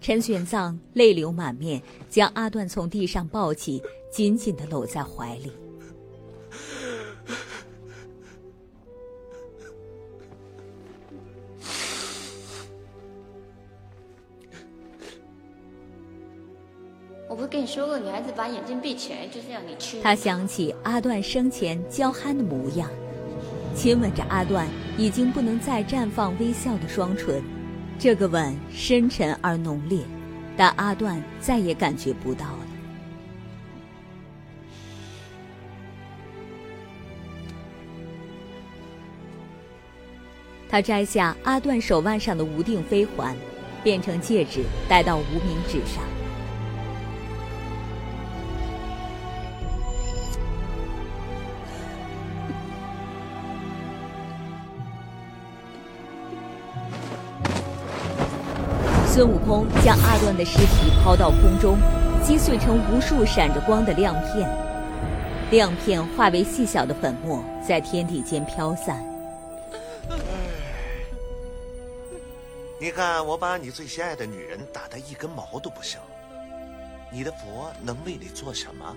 陈玄奘泪流满面，将阿段从地上抱起，紧紧的搂在怀里。我不是跟你说过，女孩子把眼睛闭起来就是要你去。他想起阿段生前娇憨的模样，亲吻着阿段已经不能再绽放微笑的双唇，这个吻深沉而浓烈，但阿段再也感觉不到了。他摘下阿段手腕上的无定飞环，变成戒指，戴到无名指上。孙悟空将阿乱的尸体抛到空中，击碎成无数闪着光的亮片，亮片化为细小的粉末，在天地间飘散。你看，我把你最心爱的女人打得一根毛都不剩，你的佛能为你做什么？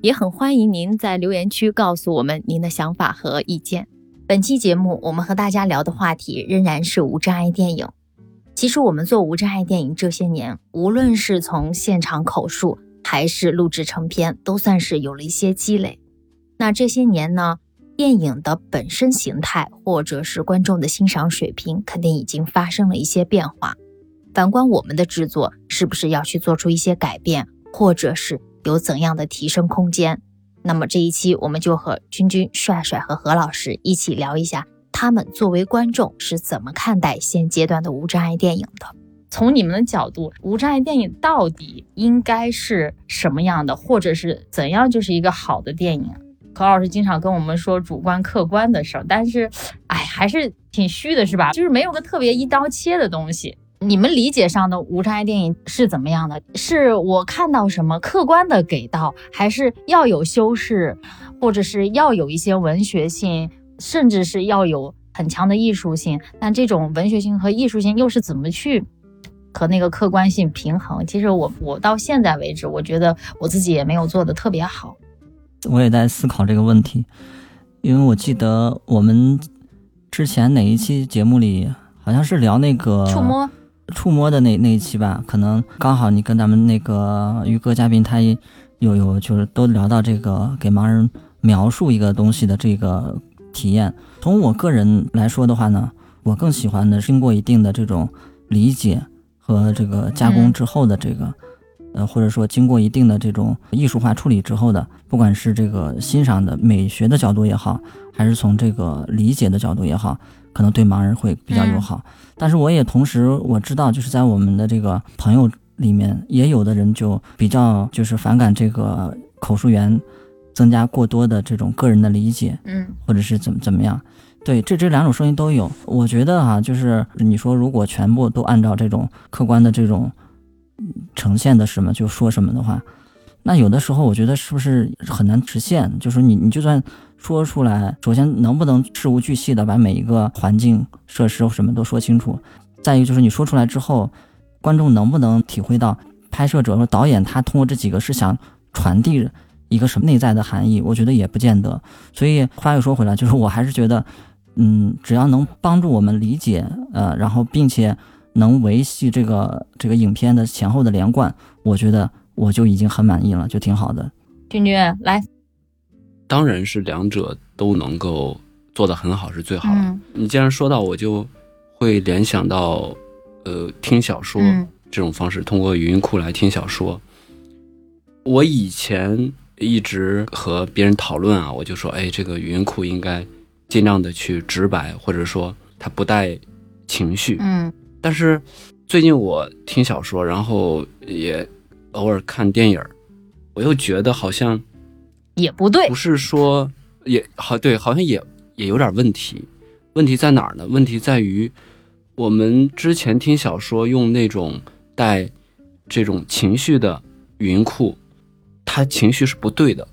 也很欢迎您在留言区告诉我们您的想法和意见。本期节目我们和大家聊的话题仍然是无障碍电影。其实我们做无障碍电影这些年，无论是从现场口述还是录制成片，都算是有了一些积累。那这些年呢，电影的本身形态或者是观众的欣赏水平，肯定已经发生了一些变化。反观我们的制作，是不是要去做出一些改变，或者是？有怎样的提升空间？那么这一期我们就和君君、帅帅和何老师一起聊一下，他们作为观众是怎么看待现阶段的无障碍电影的？从你们的角度，无障碍电影到底应该是什么样的，或者是怎样就是一个好的电影？何老师经常跟我们说主观客观的事儿，但是，哎，还是挺虚的，是吧？就是没有个特别一刀切的东西。你们理解上的无障碍电影是怎么样的？是我看到什么客观的给到，还是要有修饰，或者是要有一些文学性，甚至是要有很强的艺术性？但这种文学性和艺术性又是怎么去和那个客观性平衡？其实我我到现在为止，我觉得我自己也没有做的特别好。我也在思考这个问题，因为我记得我们之前哪一期节目里好像是聊那个触摸。触摸的那那一期吧，可能刚好你跟咱们那个于哥嘉宾，他也有有就是都聊到这个给盲人描述一个东西的这个体验。从我个人来说的话呢，我更喜欢的经过一定的这种理解和这个加工之后的这个，呃，或者说经过一定的这种艺术化处理之后的，不管是这个欣赏的美学的角度也好，还是从这个理解的角度也好。可能对盲人会比较友好，但是我也同时我知道，就是在我们的这个朋友里面，也有的人就比较就是反感这个口述员增加过多的这种个人的理解，嗯，或者是怎么怎么样。对，这这两种声音都有。我觉得哈，就是你说如果全部都按照这种客观的这种呈现的什么就说什么的话，那有的时候我觉得是不是很难实现？就是你你就算。说出来，首先能不能事无巨细的把每一个环境设施什么都说清楚？再一个就是你说出来之后，观众能不能体会到拍摄者和导演他通过这几个是想传递一个什么内在的含义？我觉得也不见得。所以话又说回来，就是我还是觉得，嗯，只要能帮助我们理解，呃，然后并且能维系这个这个影片的前后的连贯，我觉得我就已经很满意了，就挺好的。君君来。当然是两者都能够做得很好是最好的。嗯你既然说到，我就会联想到，呃，听小说嗯这种方式，通过语音库来听小说。我以前一直和别人讨论啊，我就说，哎，这个语音库应该尽量的去直白，或者说它不带情绪。嗯但是最近我听小说，然后也偶尔看电影，我又觉得好像也不对不，是说也好对，好像也也有点问题。问题在哪儿呢？问题在于我们之前听小说用那种带这种情绪的语音库，它情绪是不对的，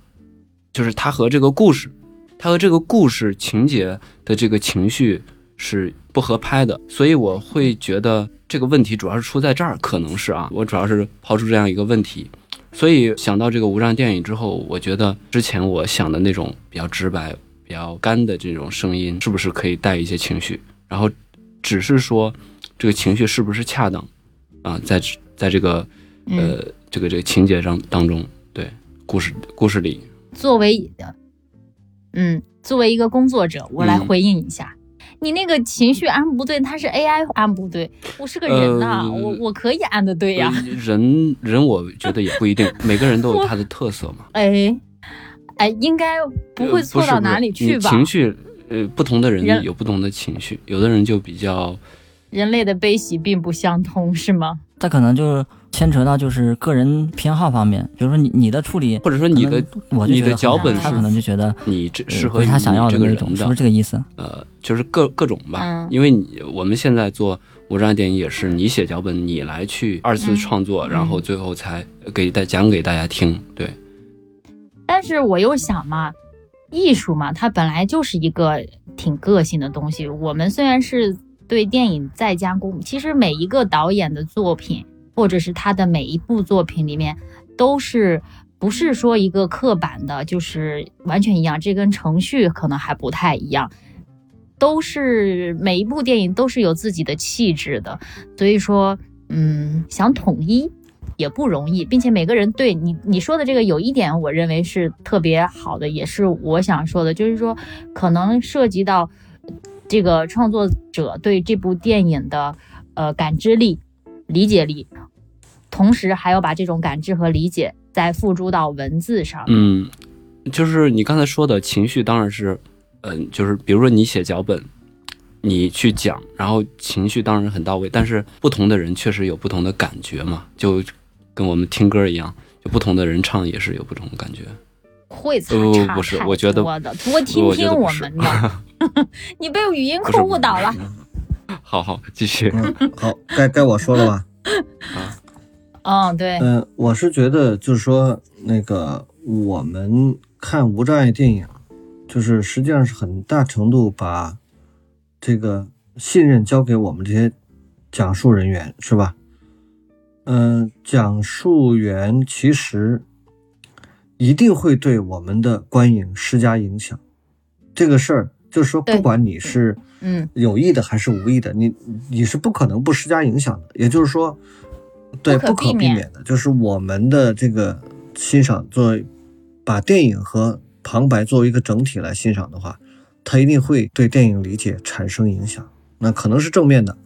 就是它和这个故事，它和这个故事情节的这个情绪是不合拍的，所以我会觉得这个问题主要是出在这儿，可能是啊，我主要是抛出这样一个问题，所以想到这个无障电影之后，我觉得之前我想的那种比较直白、比较干的这种声音，是不是可以带一些情绪？然后只是说这个情绪是不是恰当啊？在在这个呃这个这个情节上当中，对故事故事里，作为嗯，作为一个工作者，我来嗯回应一下。你那个情绪按不对，他是 AI 按不对，我是个人呐、呃我我可以按的对呀、呃人人我觉得也不一定，每个人都有他的特色嘛。哎哎，应该不会错到哪里去你吧？情绪，呃，不同的人人有不同的情绪，有的人就比较，人类的悲喜并不相通，是吗？它可能就是牵扯到就是个人偏好方面，比如说你你的处理，或者说你的我你的脚本他可能就觉得你这呃适合他想要的这种，是不是这个意思？呃，就是各各种吧，嗯因为你我们现在做无障碍电影也是你写脚本，你来去二次嗯创作，然后最后才给大讲给大家听。对，但是我又想嘛，艺术嘛，它本来就是一个挺个性的东西。我们虽然是对电影再加工，其实每一个导演的作品，或者是他的每一部作品里面，都是不是说一个刻板的，就是完全一样。这跟程序可能还不太一样。都是每一部电影都是有自己的气质的，所以说，嗯，想统一也不容易，并且每个人对你你说的这个有一点，我认为是特别好的，也是我想说的，就是说可能涉及到这个创作者对这部电影的呃感知力、理解力，同时还要把这种感知和理解再付诸到文字上。嗯，就是你刚才说的情绪，当然是，嗯、就是比如说你写脚本，你去讲，然后情绪当然很到位，但是不同的人确实有不同的感觉嘛，就跟我们听歌一样，就不同的人唱也是有不同的感觉。会差不差不是我觉得多的，多听听我们的。你被语音不是库误导了。好好继续。嗯，好，该该我说了吧？啊嗯，对，嗯、我是觉得就是说，那个我们看无障碍电影，就是实际上是很大程度把这个信任交给我们这些讲述人员，是吧？嗯、讲述员其实一定会对我们的观影施加影响。这个事儿就是说，不管你是嗯有意的还是无意的，你你是不可能不施加影响的。也就是说，对，不可避免的，就是我们的这个欣赏作为把电影和旁白作为一个整体来欣赏的话，它一定会对电影理解产生影响。那可能是正面的，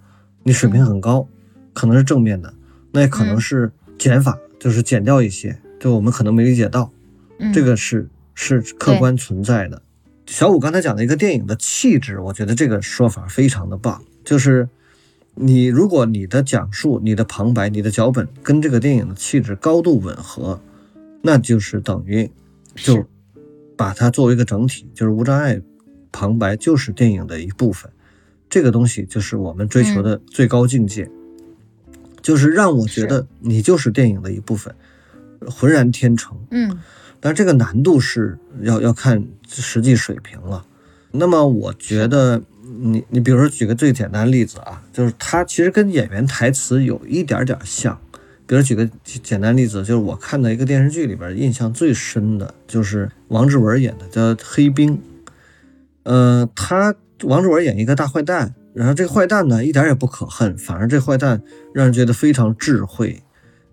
你水平很高，可能是正面的，那也可能嗯是减法，就是减掉一些，就我们可能没理解到。嗯，这个是是客观存在的。小五刚才讲的一个电影的气质，我觉得这个说法非常的棒。就是你如果你的讲述、你的旁白、你的脚本跟这个电影的气质高度吻合，那就是等于就把它作为一个整体，就是无障碍旁白就是电影的一部分。这个东西就是我们追求的最高境界，就是让我觉得你就是电影的一部分，浑然天成。嗯但这个难度是要要看实际水平了。那么我觉得你你比如说举个最简单的例子啊，就是它其实跟演员台词有一点点像。比如举个简单例子，就是我看到一个电视剧里边印象最深的就是王志文演的叫《黑冰》。呃，他王志文演一个大坏蛋，然后这个坏蛋呢一点也不可恨，反而这坏蛋让人觉得非常智慧，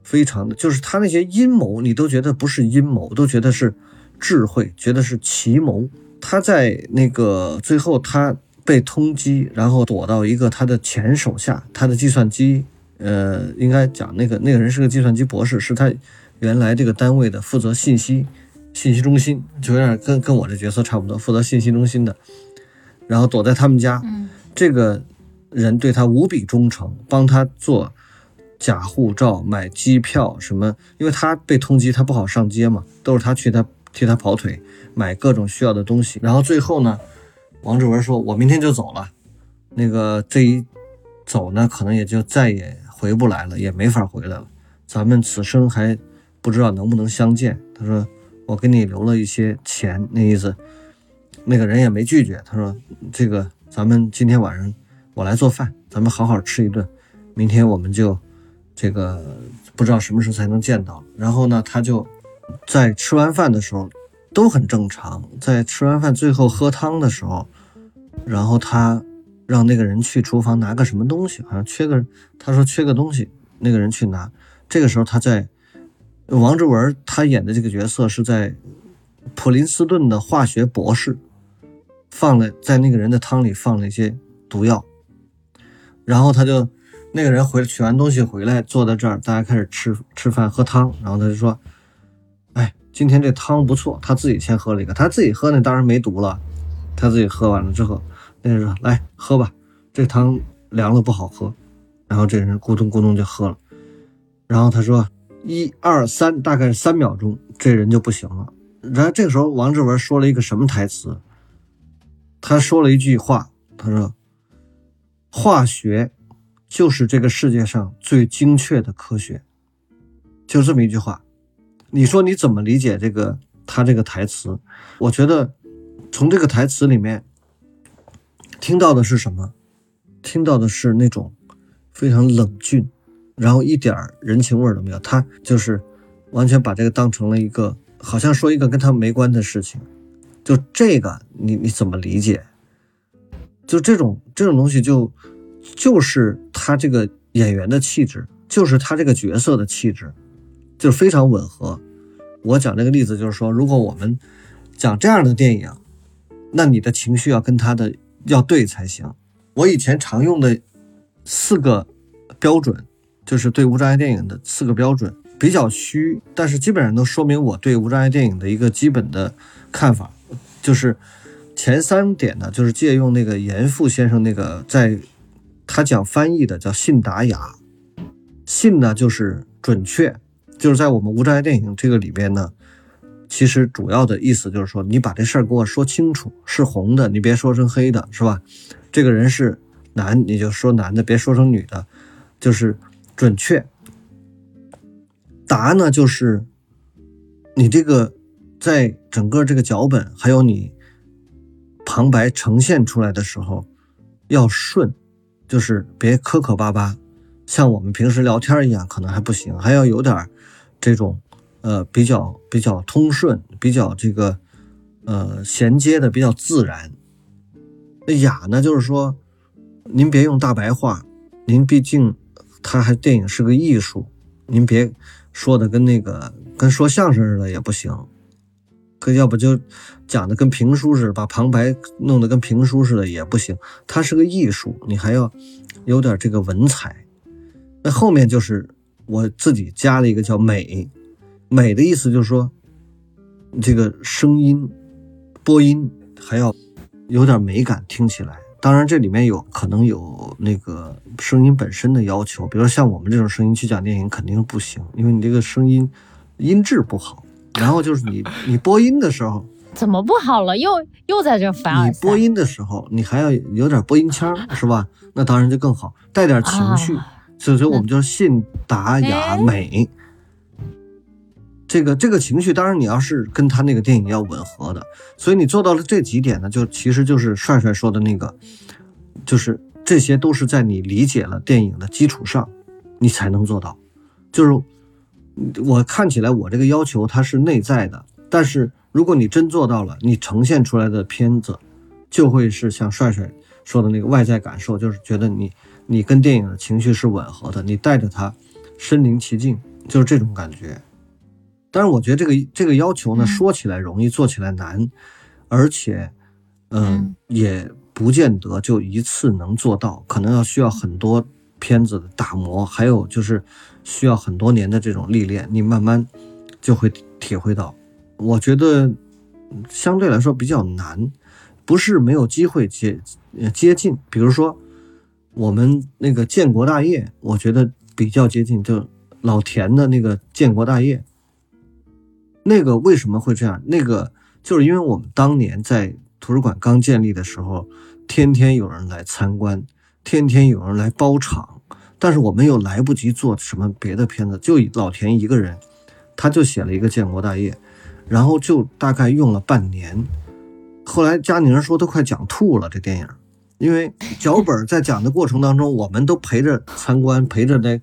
非常的就是他那些阴谋，你都觉得不是阴谋，都觉得是智慧，觉得是奇谋。他在那个最后他被通缉，然后躲到一个他的前手下，他的计算机，呃，应该讲那个那个人是个计算机博士，是他原来这个单位的负责信息信息中心，就有点跟跟我这角色差不多，负责信息中心的，然后躲在他们家，嗯这个人对他无比忠诚，帮他做假护照、买机票什么，因为他被通缉，他不好上街嘛，都是他去他替他跑腿，买各种需要的东西。然后最后呢，王志文说：“我明天就走了，那个这一走呢，可能也就再也回不来了，也没法回来了。咱们此生还不知道能不能相见。”他说：“我给你留了一些钱，那意思。”那个人也没拒绝，他说：“这个咱们今天晚上我来做饭，咱们好好吃一顿，明天我们就这个不知道什么时候才能见到。”然后呢，他就在吃完饭的时候都很正常，在吃完饭最后喝汤的时候，然后他让那个人去厨房拿个什么东西，好像缺个，他说缺个东西，那个人去拿。这个时候他在王志文他演的这个角色是在普林斯顿的化学博士。放了在那个人的汤里放了一些毒药，然后他就那个人回取完东西回来，坐在这儿，大家开始吃吃饭喝汤，然后他就说：“哎，今天这汤不错。”他自己先喝了一个，他自己喝那当然没毒了，他自己喝完了之后，那人说：“来喝吧，这汤凉了不好喝。”然后这人咕咚咕咚就喝了，然后他说：“一二三，大概三秒钟，这人就不行了。”然后这个时候王志文说了一个什么台词？他说了一句话，他说：“化学就是这个世界上最精确的科学。”就这么一句话，你说你怎么理解这个他这个台词？我觉得从这个台词里面听到的是什么？听到的是那种非常冷峻，然后一点人情味都没有。他就是完全把这个当成了一个，好像说一个跟他没关的事情。就这个，你你怎么理解？就这种这种东西就，就就是他这个演员的气质，就是他这个角色的气质，就非常吻合。我讲这个例子就是说，如果我们讲这样的电影，那你的情绪要跟他的要对才行。我以前常用的四个标准，就是对无障碍电影的四个标准，比较虚，但是基本上都说明我对无障碍电影的一个基本的看法。就是前三点呢，就是借用那个严复先生那个在他讲翻译的叫信达雅，信呢就是准确，就是在我们无障碍电影这个里边呢，其实主要的意思就是说，你把这事儿给我说清楚，是红的，你别说成黑的，是吧？这个人是男，你就说男的，别说成女的，就是准确。答呢就是你这个。在整个这个脚本还有你旁白呈现出来的时候，要顺，就是别磕磕巴巴，像我们平时聊天一样，可能还不行，还要有点这种呃比较比较通顺，比较这个呃衔接的比较自然。那雅呢，就是说您别用大白话，您毕竟它还电影是个艺术，您别说的跟那个跟说相声似的也不行。可要不就讲的跟评书似的，把旁白弄得跟评书似的也不行。它是个艺术，你还要有点这个文采。那后面就是我自己加了一个叫美，美的意思就是说，这个声音播音还要有点美感，听起来。当然这里面有可能有那个声音本身的要求，比如像我们这种声音去讲电影肯定不行，因为你这个声音音质不好。然后就是你，你播音的时候 怎么不好了？又又在这凡尔你播音的时候，你还要有点播音腔，是吧？那当然就更好，带点情绪。所以说，我们就信达雅美。这个这个情绪，当然你要是跟他那个电影要吻合的。所以你做到了这几点呢，就其实就是帅帅说的那个，就是这些都是在你理解了电影的基础上，你才能做到。就是。我看起来我这个要求它是内在的，但是如果你真做到了，你呈现出来的片子就会是像帅帅说的那个外在感受，就是觉得你你跟电影的情绪是吻合的，你带着它身临其境，就是这种感觉。但是我觉得这个这个要求呢，说起来容易，做起来难，而且嗯，也不见得就一次能做到，可能要需要很多片子的打磨，还有就是需要很多年的这种历练，你慢慢就会体会到。我觉得相对来说比较难，不是没有机会接接近，比如说我们那个建国大业，我觉得比较接近，就老田的那个建国大业，那个为什么会这样？那个就是因为我们当年在。图书馆刚建立的时候，天天有人来参观，天天有人来包场，但是我们又来不及做什么别的片子，就老田一个人，他就写了一个建国大业，然后就大概用了半年。后来佳宁说都快讲吐了这电影，因为脚本在讲的过程当中，我们都陪着参观，陪着来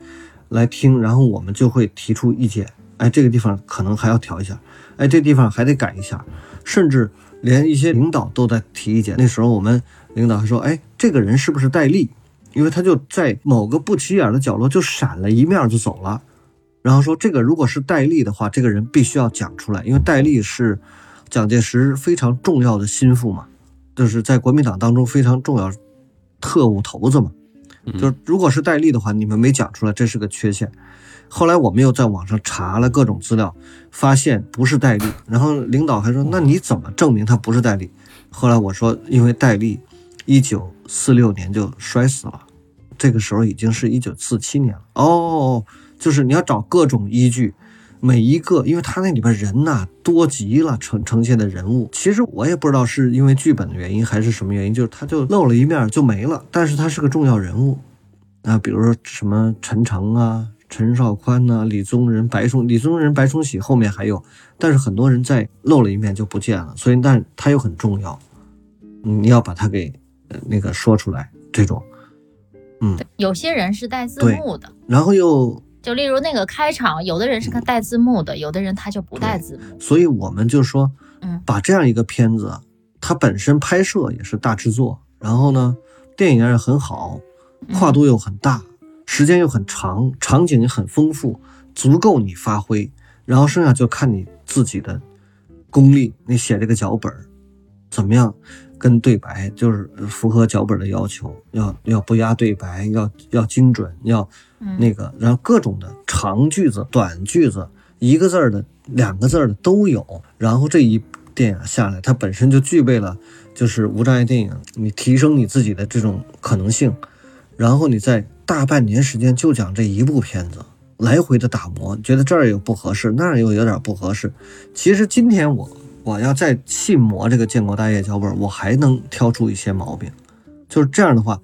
来听，然后我们就会提出意见，哎，这个地方可能还要调一下，哎，这地方还得改一下，甚至。连一些领导都在提意见。那时候我们领导还说：“哎，这个人是不是戴笠？因为他就在某个不起眼的角落就闪了一面就走了。”然后说：“这个如果是戴笠的话，这个人必须要讲出来，因为戴笠是蒋介石非常重要的心腹嘛，就是在国民党当中非常重要特务头子嘛。就是如果是戴笠的话，你们没讲出来，这是个缺陷。”后来我们又在网上查了各种资料，发现不是戴笠。然后领导还说：“那你怎么证明他不是戴笠？”后来我说：“因为戴笠，一九四六年就摔死了，这个时候已经是一九四七年了。”哦，就是你要找各种依据，每一个，因为他那里边人呐多极了，呈呈现的人物，其实我也不知道是因为剧本的原因还是什么原因，就是他就露了一面就没了。但是他是个重要人物啊，比如说什么陈诚啊。陈少宽呐？李宗仁、白崇李宗仁、白崇禧后面还有，但是很多人在露了一面就不见了，所以但他又很重要，你要把他给那个说出来。这种，嗯，有些人是带字幕的，然后又就例如那个开场，有的人是带字幕的，有的人他就不带字幕。所以我们就说，嗯，把这样一个片子，它本身拍摄也是大制作，然后呢，电影也很好，跨度又很大。时间又很长，场景也很丰富，足够你发挥。然后剩下就看你自己的功力，你写这个脚本怎么样，跟对白就是符合脚本的要求，要要不压对白，要要精准，要那个，然后各种的长句子、短句子，一个字儿的、两个字儿的都有。然后这一电影下来，它本身就具备了，就是无障碍电影，你提升你自己的这种可能性。然后你在大半年时间就讲这一部片子，来回的打磨，觉得这儿有不合适，那儿又有点不合适。其实今天我我要再细磨这个建国大业脚本，我还能挑出一些毛病。就是这样的话，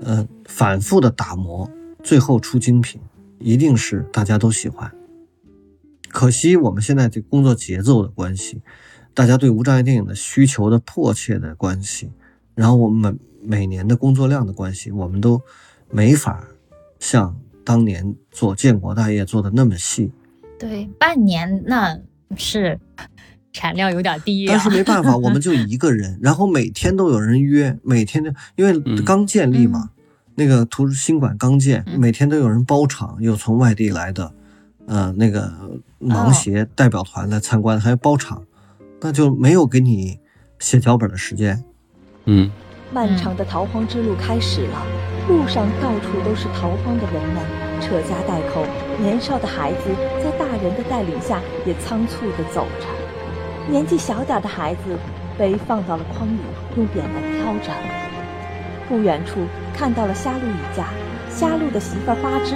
嗯，反复的打磨，最后出精品，一定是大家都喜欢。可惜我们现在这工作节奏的关系，大家对无障碍电影的需求的迫切的关系，然后我们每。每年的工作量的关系，我们都没法像当年做建国大业做的那么细。对，半年那是产量有点低。但是没办法，我们就 一个人，然后每天都有人约，每天就因为刚建立嘛，那个图书新馆刚建，每天都有人包场，有从外地来的，呃，那个盲协代表团来参观，还有包场，那就没有给你写脚本的时间。嗯。漫长的逃荒之路开始了，路上到处都是逃荒的人们，扯家带口，年少的孩子在大人的带领下也仓促地走着。年纪小点的孩子被放到了筐里，用扁担挑着。不远处看到了虾鹿一家，虾鹿的媳妇花枝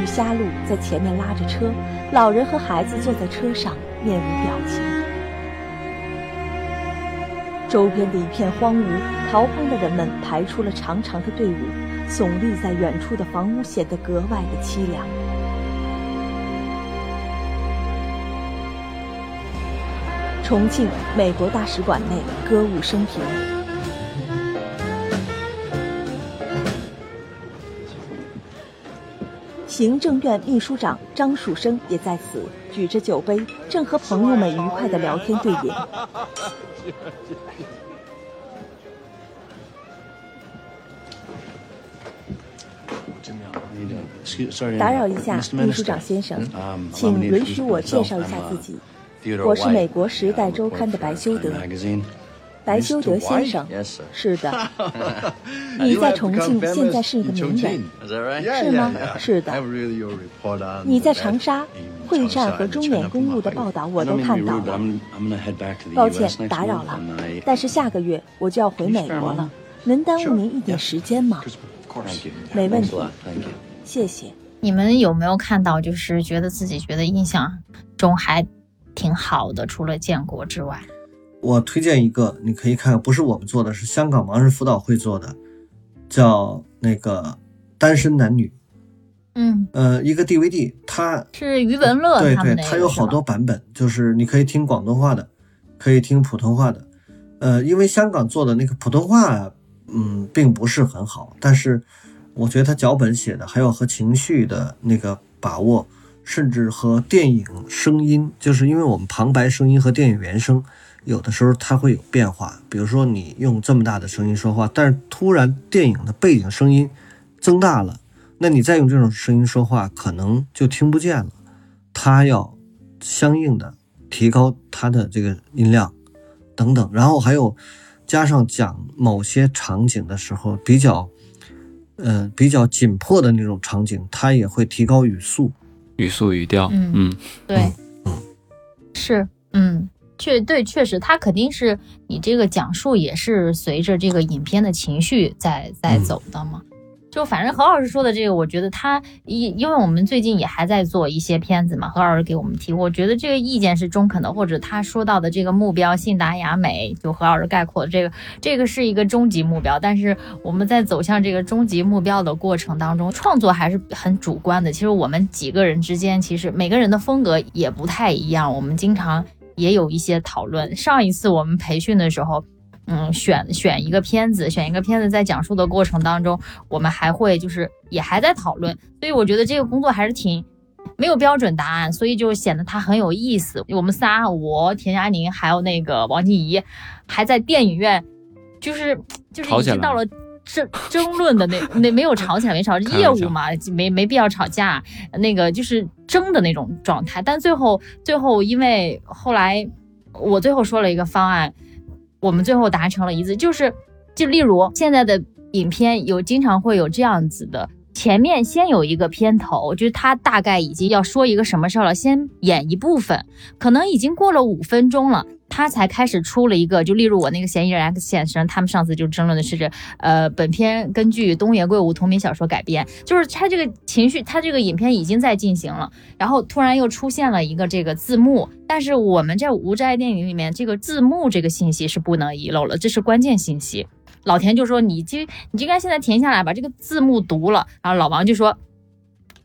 与虾鹿在前面拉着车，老人和孩子坐在车上，面无表情。周边的一片荒芜，逃荒的人们排出了长长的队伍，耸立在远处的房屋显得格外的凄凉。重庆美国大使馆内歌舞升平，行政院秘书长张树声也在此举着酒杯，正和朋友们愉快的聊天对饮。打扰一下，秘书长先生，请允许我介绍一下自己。我是美国《时代周刊》的白修德。白修德先生，是的。你在重庆现在是一个名人，是吗？是的。你在长沙会战和中缅公路的报道我都看到了。抱歉打扰了，但是下个月我就要回美国了，能耽误您一点时间吗？没问题，谢谢。你们有没有看到，就是觉得自己觉得印象中还挺好的，除了建国之外？我推荐一个，你可以看，不是我们做的，是香港盲人辅导会做的，叫那个单身男女。嗯，呃，一个 DVD，它是余文乐对对，它有好多版本，就是你可以听广东话的，可以听普通话的。呃，因为香港做的那个普通话，嗯，并不是很好，但是我觉得他脚本写的，还有和情绪的那个把握，甚至和电影声音，就是因为我们旁白声音和电影原声。有的时候它会有变化，比如说你用这么大的声音说话，但是突然电影的背景声音增大了，那你再用这种声音说话，可能就听不见了。它要相应的提高它的这个音量等等，然后还有加上讲某些场景的时候比较，呃比较紧迫的那种场景，它也会提高语速、语速、语调。嗯嗯，对，嗯，是，嗯。确对，确实，他肯定是你这个讲述也是随着这个影片的情绪在在走的嘛。就反正何老师说的这个，我觉得他因因为我们最近也还在做一些片子嘛，何老师给我们提，我觉得这个意见是中肯的，或者他说到的这个目标信达雅美，就何老师概括的这个，这个是一个终极目标。但是我们在走向这个终极目标的过程当中，创作还是很主观的。其实我们几个人之间，其实每个人的风格也不太一样，我们经常。也有一些讨论。上一次我们培训的时候，嗯，选选一个片子，选一个片子，在讲述的过程当中，我们还会就是也还在讨论。所以我觉得这个工作还是挺没有标准答案，所以就显得它很有意思。我们仨，我田佳宁还有那个王静怡，还在电影院，就是就是已经到了。争争论的那那没有吵起来，没吵业务嘛，没没必要吵架，那个就是争的那种状态。但最后最后，因为后来我最后说了一个方案，我们最后达成了一致，就是就例如现在的影片有经常会有这样子的，前面先有一个片头，就是他大概已经要说一个什么事儿了，先演一部分，可能已经过了五分钟了。他才开始出了一个，就例如我那个嫌疑人 X 先生，他们上次就争论的是这，呃，本片根据东野圭吾同名小说改编，就是他这个情绪，他这个影片已经在进行了，然后突然又出现了一个这个字幕，但是我们在无债电影里面，这个字幕这个信息是不能遗漏了，这是关键信息。老田就说你就你应该现在停下来把这个字幕读了，然后老王就说。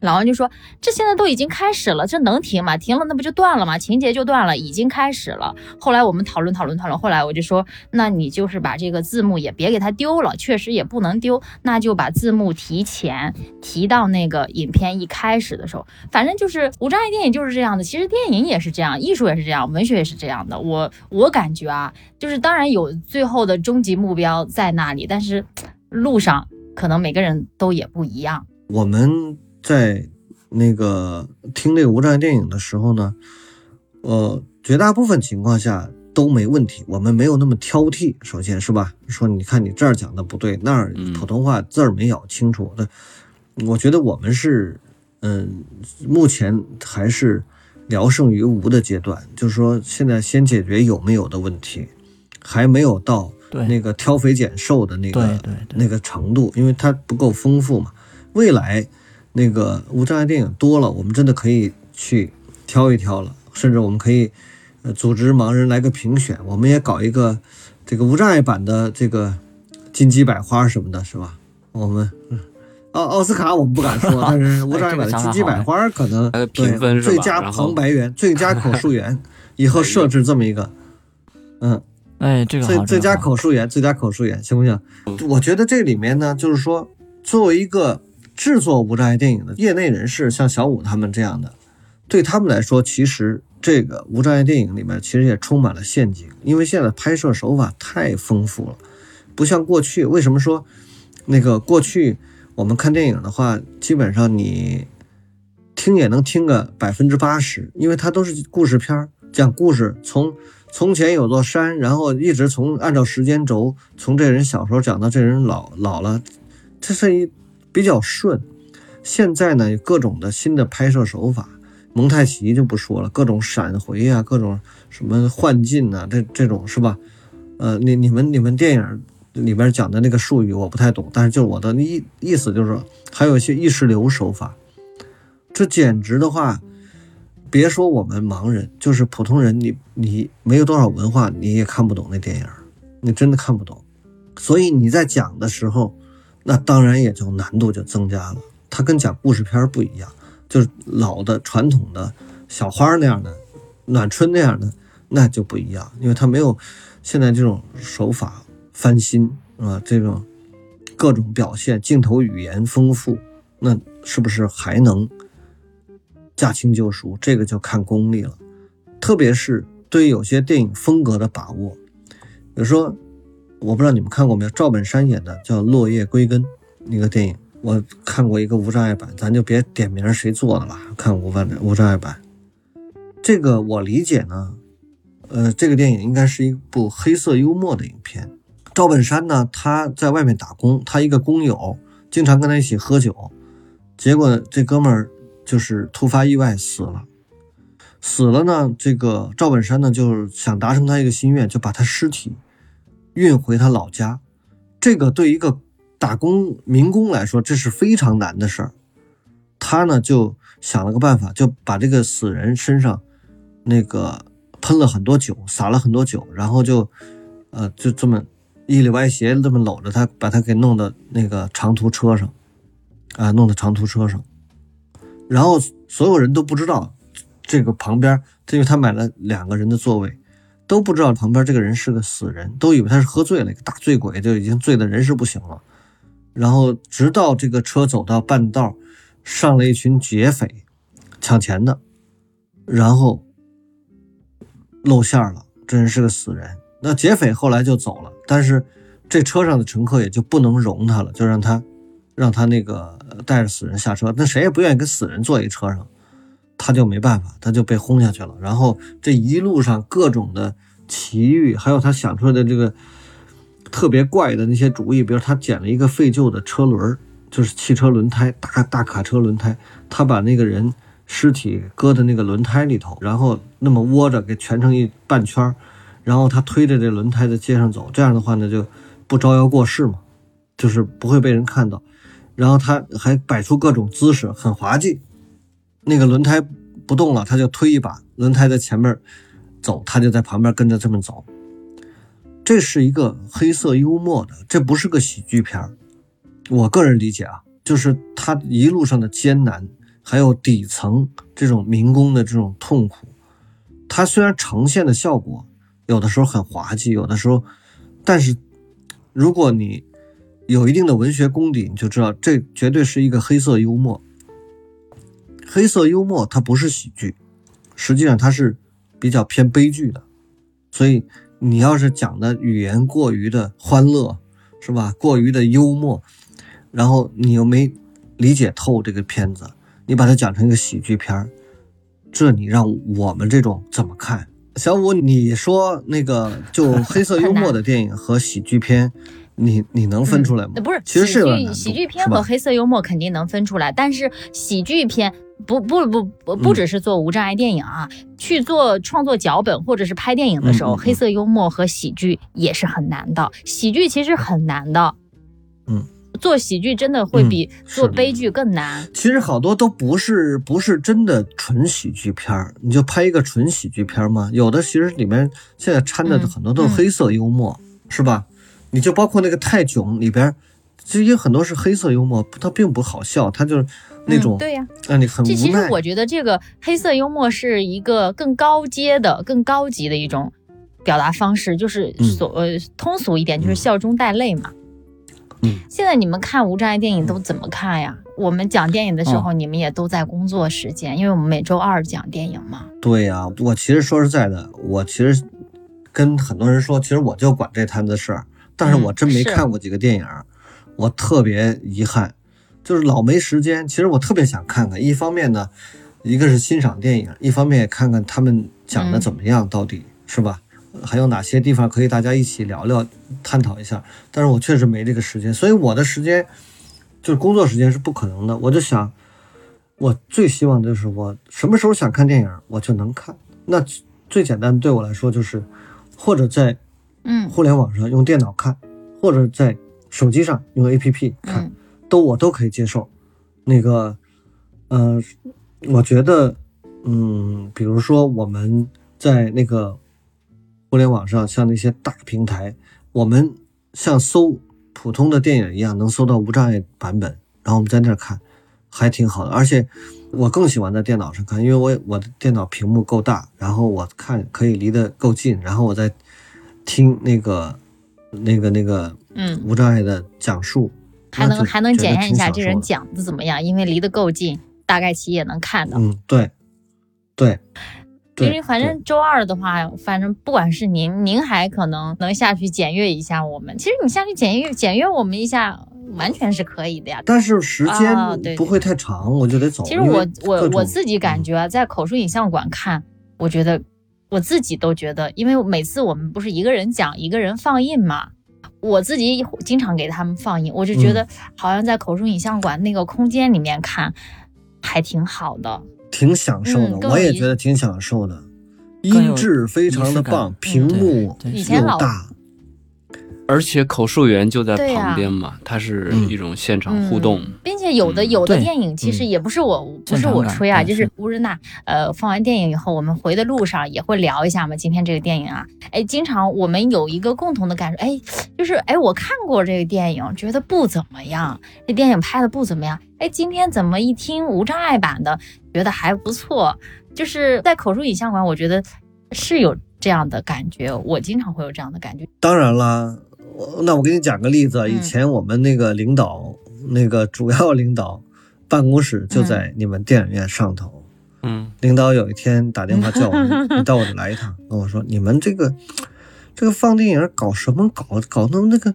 老王就说：“这现在都已经开始了，这能停吗？停了那不就断了吗？情节就断了，已经开始了。”后来我们讨论讨论讨论，后来我就说：“那你就是把这个字幕也别给它丢了，确实也不能丢，那就把字幕提前提到那个影片一开始的时候。反正就是无障碍电影就是这样的，其实电影也是这样，艺术也是这样，文学也是这样的。我我感觉啊，就是当然有最后的终极目标在那里，但是路上可能每个人都也不一样。我们。在那个听那个无障碍电影的时候呢，呃，绝大部分情况下都没问题，我们没有那么挑剔。首先是吧，说你看你这儿讲的不对，那儿普通话字儿没咬清楚的。我觉得我们是，嗯，目前还是聊胜于无的阶段，就是说现在先解决有没有的问题，还没有到那个挑肥拣瘦的那个那个程度，因为它不够丰富嘛。未来。那个无障碍电影多了，我们真的可以去挑一挑了，甚至我们可以呃组织盲人来个评选，我们也搞一个这个无障碍版的这个金鸡百花什么的，是吧？我们奥奥斯卡我们不敢说，但是无障碍版的金鸡百花可能对最佳旁白员、最佳口述员，以后设置这么一个，嗯，哎，这个最最佳口述员、最佳口述员行不行？我觉得这里面呢，就是说作为一个。制作无障碍电影的业内人士，像小五他们这样的，对他们来说，其实这个无障碍电影里面其实也充满了陷阱，因为现在拍摄手法太丰富了，不像过去。为什么说那个过去我们看电影的话，基本上你听也能听个百分之八十，因为它都是故事片儿，讲故事，从从前有座山，然后一直从按照时间轴，从这人小时候讲到这人老老了，这是一比较顺。现在呢，各种的新的拍摄手法，蒙太奇就不说了，各种闪回啊，各种什么幻境啊，这这种是吧？呃，你你们你们电影里边讲的那个术语我不太懂，但是就我的意意思就是，还有一些意识流手法，这简直的话。别说我们盲人，就是普通人，你你没有多少文化，你也看不懂那电影，你真的看不懂。所以你在讲的时候，那当然也就难度就增加了。它跟讲故事片不一样，就是老的传统的小花那样的暖春那样的，那就不一样，因为它没有现在这种手法翻新啊，这种各种表现，镜头语言丰富，那是不是还能？驾轻就熟，这个就看功力了。特别是对有些电影风格的把握，比如说，我不知道你们看过没有，赵本山演的叫《落叶归根》那个电影，我看过一个无障碍版，咱就别点名谁做的了，看无障无障碍版。这个我理解呢，呃，这个电影应该是一部黑色幽默的影片。赵本山呢，他在外面打工，他一个工友经常跟他一起喝酒，结果这哥们儿。就是突发意外死了，死了呢。这个赵本山呢，就是想达成他一个心愿，就把他尸体运回他老家。这个对一个打工民工来说，这是非常难的事儿。他呢就想了个办法，就把这个死人身上那个喷了很多酒，撒了很多酒，然后就呃就这么一里歪斜这么搂着他，把他给弄到那个长途车上啊，弄到长途车上。然后所有人都不知道，这个旁边，因为他买了两个人的座位，都不知道旁边这个人是个死人，都以为他是喝醉了，一个大醉鬼，就已经醉得人事不省了。然后直到这个车走到半道，上了一群劫匪，抢钱的，然后露馅了，这人是个死人。那劫匪后来就走了，但是这车上的乘客也就不能容他了，就让他。让他那个带着死人下车，那谁也不愿意跟死人坐一车上，他就没办法，他就被轰下去了。然后这一路上各种的奇遇，还有他想出来的这个特别怪的那些主意，比如他捡了一个废旧的车轮，就是汽车轮胎，大大卡车轮胎，他把那个人尸体搁在那个轮胎里头，然后那么窝着给蜷成一半圈，然后他推着这轮胎在街上走，这样的话呢就不招摇过市嘛，就是不会被人看到。然后他还摆出各种姿势，很滑稽。那个轮胎不动了，他就推一把轮胎在前面走，他就在旁边跟着这么走。这是一个黑色幽默的，这不是个喜剧片我个人理解啊，就是他一路上的艰难，还有底层这种民工的这种痛苦。他虽然呈现的效果有的时候很滑稽，有的时候，但是如果你。有一定的文学功底，你就知道这绝对是一个黑色幽默。黑色幽默它不是喜剧，实际上它是比较偏悲剧的。所以你要是讲的语言过于的欢乐，是吧？过于的幽默，然后你又没理解透这个片子，你把它讲成一个喜剧片儿，这你让我们这种怎么看？小五，你说那个就 黑色幽默的电影和喜剧片。你你能分出来吗？不是，其实喜剧喜剧片和黑色幽默肯定能分出来，但是喜剧片不不不不不只是做无障碍电影啊，去做创作脚本或者是拍电影的时候，黑色幽默和喜剧也是很难的。喜剧其实很难的，嗯，做喜剧真的会比做悲剧更难。其实好多都不是不是真的纯喜剧片儿，你就拍一个纯喜剧片嘛？有的其实里面现在掺的很多都是黑色幽默，是吧？你就包括那个泰囧里边，其实有很多是黑色幽默，它并不好笑，它就是那种对呀，让你很这其实我觉得这个黑色幽默是一个更高阶的、更高级的一种表达方式，就是所呃通俗一点，就是笑中带泪嘛。嗯，现在你们看无障碍电影都怎么看呀？我们讲电影的时候，你们也都在工作时间，因为我们每周二讲电影嘛。对呀，我其实说实在的，我其实跟很多人说，其实我就管这摊子事儿。但是我真没看过几个电影，我特别遗憾，就是老没时间。其实我特别想看看，一方面呢，一个是欣赏电影，一方面也看看他们讲的怎么样，到底是吧？还有哪些地方可以大家一起聊聊、探讨一下。但是我确实没这个时间，所以我的时间就是工作时间是不可能的。我就想，我最希望就是我什么时候想看电影，我就能看。那最简单对我来说就是，或者在嗯互联网上用电脑看，或者在手机上用 APP 看，都我都可以接受。那个，嗯，我觉得，嗯，比如说我们在那个互联网上，像那些大平台，我们像搜普通的电影一样，能搜到无障碍版本，然后我们在那儿看，还挺好的。而且我更喜欢在电脑上看，因为我我的电脑屏幕够大，然后我看可以离得够近，然后我在听那个那个那个嗯无障碍的讲述。还能还能检验一下这人讲的怎么样，因为离得够近，大概其也能看到。嗯，对，对。因为反正周二的话，反正不管是您，您还可能能下去检阅一下我们。其实你下去检阅检阅我们一下，完全是可以的呀。但是时间不会太长，我就得走。其实我我我自己感觉在口述影像馆看，我觉得我自己都觉得，因为每次我们不是一个人讲，一个人放映嘛。我自己经常给他们放映，我就觉得好像在口述影像馆那个空间里面看，还挺好的，挺享受的。我也觉得挺享受的，音质非常的棒，屏幕又大。而且口述员就在旁边嘛，它是一种现场互动，并且有的有的电影其实也不是我不是我吹啊，就是乌日娜呃放完电影以后，我们回的路上也会聊一下嘛。今天这个电影啊，哎，经常我们有一个共同的感受，哎，就是哎我看过这个电影，觉得不怎么样，这电影拍的不怎么样，哎，今天怎么一听无障碍版的，觉得还不错。就是在口述影像馆，我觉得是有这样的感觉，我经常会有这样的感觉。当然啦。那我给你讲个例子，以前我们那个领导，那个主要领导办公室就在你们电影院上头。嗯，领导有一天打电话叫我，你到我这来一趟，跟我说你们这个这个放电影搞什么搞搞那么那个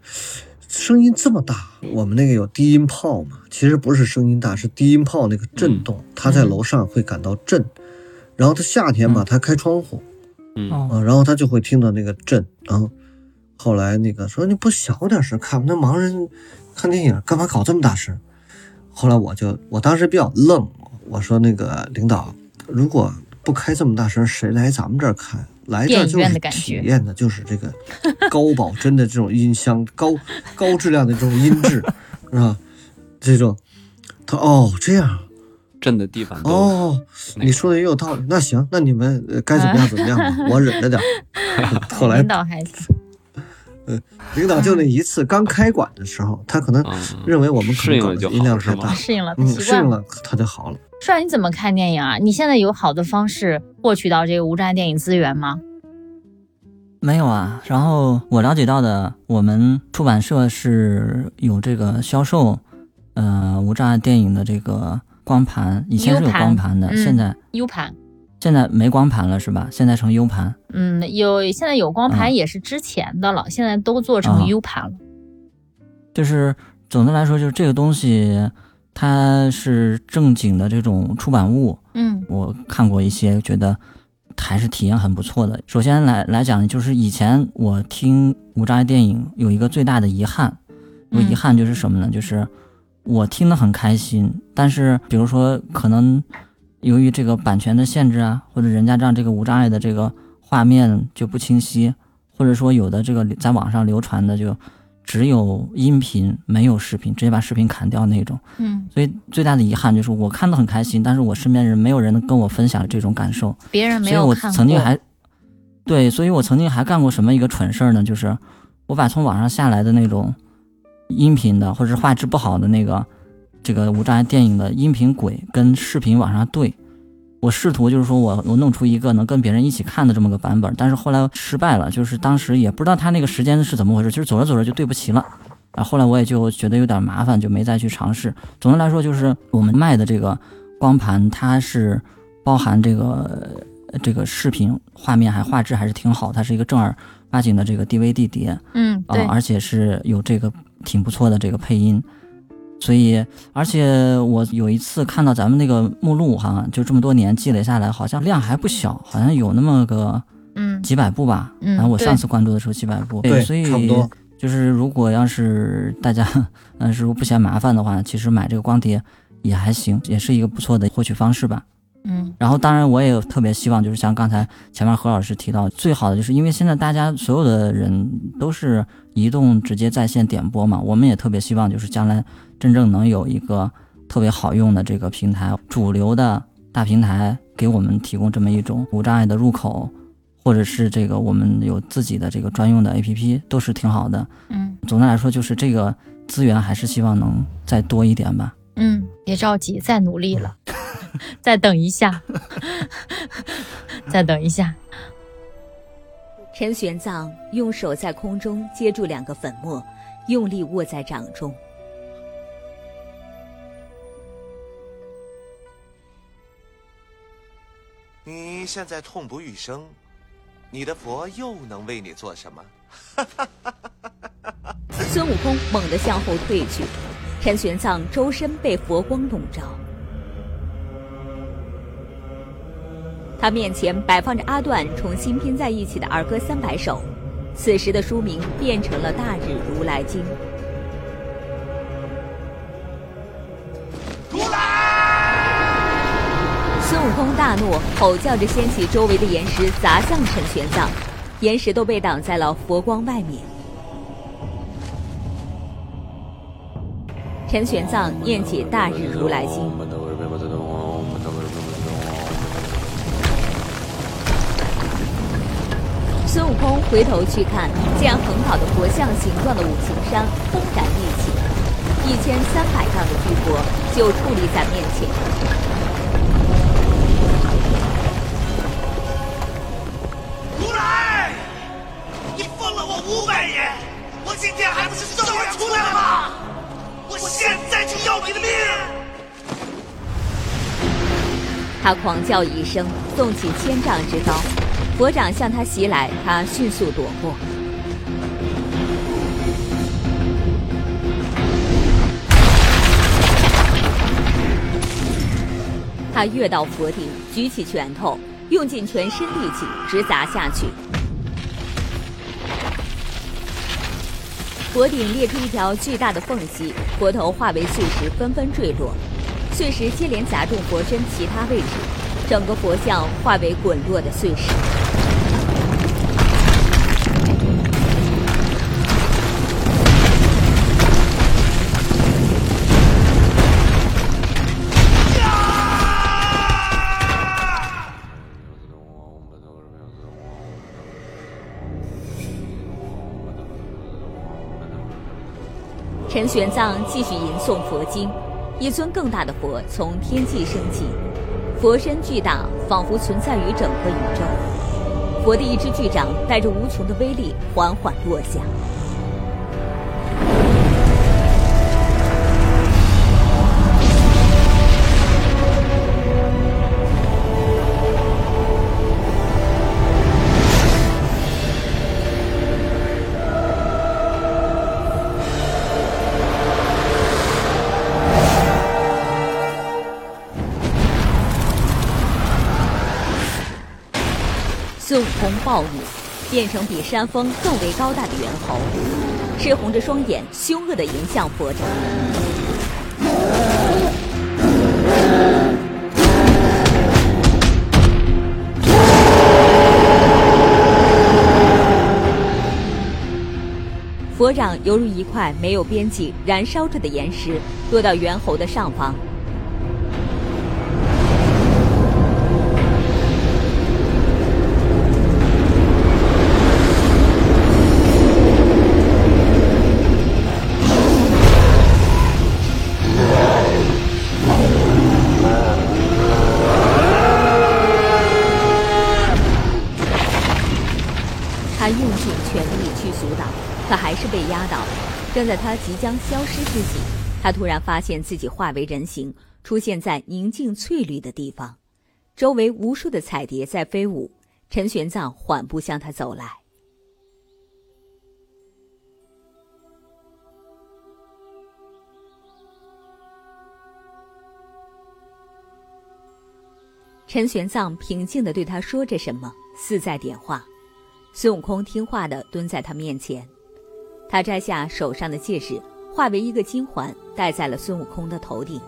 声音这么大？我们那个有低音炮嘛？其实不是声音大，是低音炮那个震动，他在楼上会感到震。然后他夏天嘛，他开窗户，嗯啊，然后他就会听到那个震，然后。后来那个说你不小点声看，那盲人看电影干嘛搞这么大声？后来我就我当时比较愣，我说那个领导，如果不开这么大声，谁来咱们这儿看？来这儿就是体验的就是这个高保真的这种音箱，高高质量的这种音质，是吧？这种，他哦这样，震的地方哦，你说的也有道理。那行，那你们该怎么样怎么样吧，我忍着点。后来领导还。领导就那一次刚开馆的时候，他可能认为我们可能音量太大，适应了，适应了，他就好了。帅，你怎么看电影啊？你现在有好的方式获取到这个无障碍电影资源吗？没有啊。然后我了解到的，我们出版社是有这个销售，呃，无障碍电影的这个光盘，以前是有光盘的，现在 U 盘。现在没光盘了是吧？现在成 U 盘。嗯，有现在有光盘也是之前的了，现在都做成 U 盘了。就是总的来说，就是这个东西它是正经的这种出版物。嗯，我看过一些，觉得还是体验很不错的。首先来来讲，就是以前我听无障碍电影有一个最大的遗憾，有遗憾就是什么呢？就是我听得很开心，但是比如说可能。由于这个版权的限制啊，或者人家让这个无障碍的这个画面就不清晰，或者说有的这个在网上流传的就只有音频没有视频，直接把视频砍掉那种。嗯，所以最大的遗憾就是我看的很开心，但是我身边人没有人能跟我分享这种感受。别人没有我曾经还对，所以我曾经还干过什么一个蠢事儿呢？就是我把从网上下来的那种音频的或者是画质不好的那个。这个无障碍电影的音频轨跟视频往上对，我试图就是说我我弄出一个能跟别人一起看的这么个版本，但是后来失败了，就是当时也不知道他那个时间是怎么回事，就是走着走着就对不齐了，啊，后来我也就觉得有点麻烦，就没再去尝试。总的来说，就是我们卖的这个光盘，它是包含这个这个视频画面还画质还是挺好，它是一个正儿八经的这个 DVD 碟，嗯，啊，而且是有这个挺不错的这个配音。所以，而且我有一次看到咱们那个目录哈，就这么多年积累下来，好像量还不小，好像有那么个嗯几百部吧。嗯，然后我上次关注的时候几百部。对，所以差不多。就是如果要是大家嗯，如果不嫌麻烦的话，其实买这个光碟也还行，也是一个不错的获取方式吧。嗯，然后当然我也特别希望，就是像刚才前面何老师提到，最好的就是因为现在大家所有的人都是移动直接在线点播嘛，我们也特别希望就是将来真正能有一个特别好用的这个平台，主流的大平台给我们提供这么一种无障碍的入口。或者是这个，我们有自己的这个专用的 APP，都是挺好的。嗯，总的来说，就是这个资源还是希望能再多一点吧。嗯，别着急，再努力了，再等一下，再等一下。陈玄奘用手在空中接住两个粉末，用力握在掌中。你现在痛不欲生。你的佛又能为你做什么？孙悟空猛地向后退去，陈玄奘周身被佛光笼罩。他面前摆放着阿段重新拼在一起的儿歌三百首，此时的书名变成了《大日如来经》。空大怒，吼叫着掀起周围的岩石砸向陈玄奘，岩石都被挡在了佛光外面。陈玄奘念起《大日如来经》，孙悟空回头去看，见很好的佛像形状的五行山轰然立起，一千三百丈的巨佛就矗立在面前。今天还不是照样出来了吗？我现在就要你的命！他狂叫一声，纵起千丈之高，佛掌向他袭来，他迅速躲过。他跃到佛顶，举起拳头，用尽全身力气直砸下去。佛顶裂出一条巨大的缝隙，佛头化为碎石纷纷坠落，碎石接连砸中佛身其他位置，整个佛像化为滚落的碎石。玄奘继续吟诵佛经，一尊更大的佛从天际升起，佛身巨大，仿佛存在于整个宇宙。佛的一只巨掌带着无穷的威力缓缓落下。暴怒，变成比山峰更为高大的猿猴，赤红着双眼，凶恶的迎向佛掌。佛掌犹如一块没有边际、燃烧着的岩石，落到猿猴的上方。正在他即将消失之际，他突然发现自己化为人形，出现在宁静翠绿的地方，周围无数的彩蝶在飞舞。陈玄奘缓步向他走来。陈玄奘平静的对他说着什么，似在点化。孙悟空听话的蹲在他面前，他摘下手上的戒指，化为一个金环，戴在了孙悟空的头顶。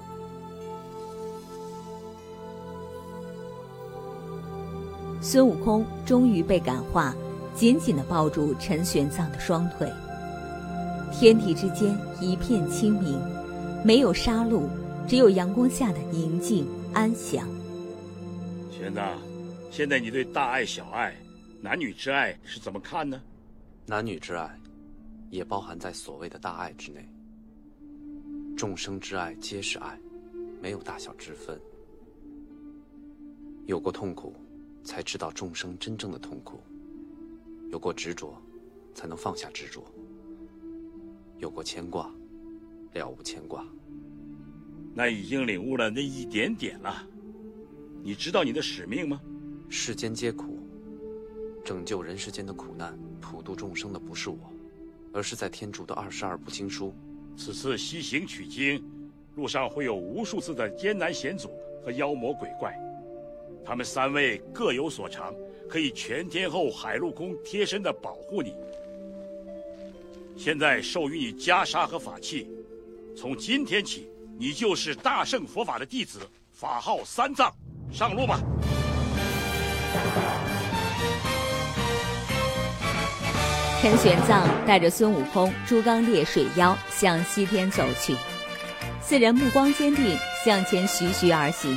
孙悟空终于被感化，紧紧的抱住陈玄奘的双腿。天地之间一片清明，没有杀戮，只有阳光下的宁静安详。玄奘，现在你对大爱、小爱、男女之爱是怎么看呢？男女之爱，也包含在所谓的大爱之内。众生之爱皆是爱，没有大小之分。有过痛苦。才知道众生真正的痛苦。有过执着，才能放下执着；有过牵挂，了无牵挂。那已经领悟了那一点点了。你知道你的使命吗？世间皆苦，拯救人世间的苦难、普度众生的不是我，而是在天竺的二十二部经书。此次西行取经，路上会有无数次的艰难险阻和妖魔鬼怪。他们三位各有所长，可以全天候、海陆空贴身的保护你。现在授予你袈裟和法器，从今天起，你就是大圣佛法的弟子，法号三藏，上路吧。陈玄奘带着孙悟空、猪刚鬣水妖向西天走去，四人目光坚定，向前徐徐而行。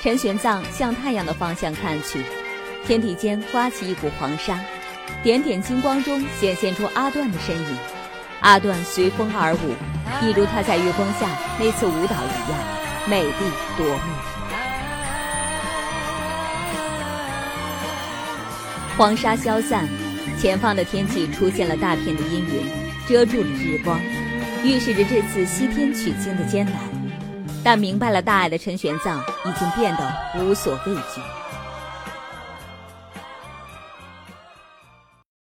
陈玄奘向太阳的方向看去，天地间刮起一股黄沙，点点金光中显现出阿段的身影。阿段随风而舞，一如他在月光下那次舞蹈一样，美丽夺目。黄沙消散，前方的天气出现了大片的阴云，遮住了日光，预示着这次西天取经的艰难。但明白了大爱的陈玄奘已经变得无所畏惧。